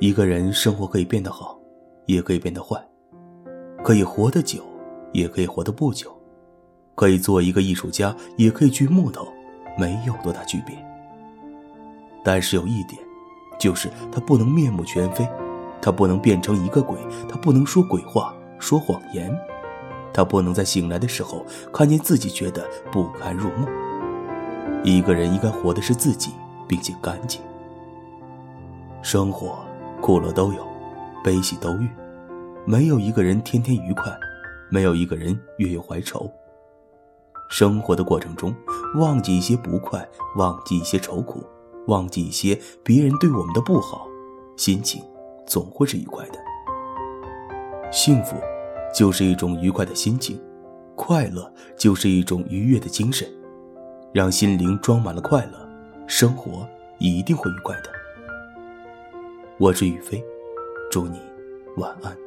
一个人生活可以变得好，也可以变得坏，可以活得久，也可以活得不久，可以做一个艺术家，也可以锯木头，没有多大区别。但是有一点，就是他不能面目全非，他不能变成一个鬼，他不能说鬼话、说谎言，他不能在醒来的时候看见自己觉得不堪入目。一个人应该活的是自己，并且干净。生活苦乐都有，悲喜都遇，没有一个人天天愉快，没有一个人月月怀愁。生活的过程中，忘记一些不快，忘记一些愁苦。忘记一些别人对我们的不好，心情总会是愉快的。幸福就是一种愉快的心情，快乐就是一种愉悦的精神。让心灵装满了快乐，生活一定会愉快的。我是宇飞，祝你晚安。